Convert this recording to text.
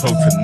hope for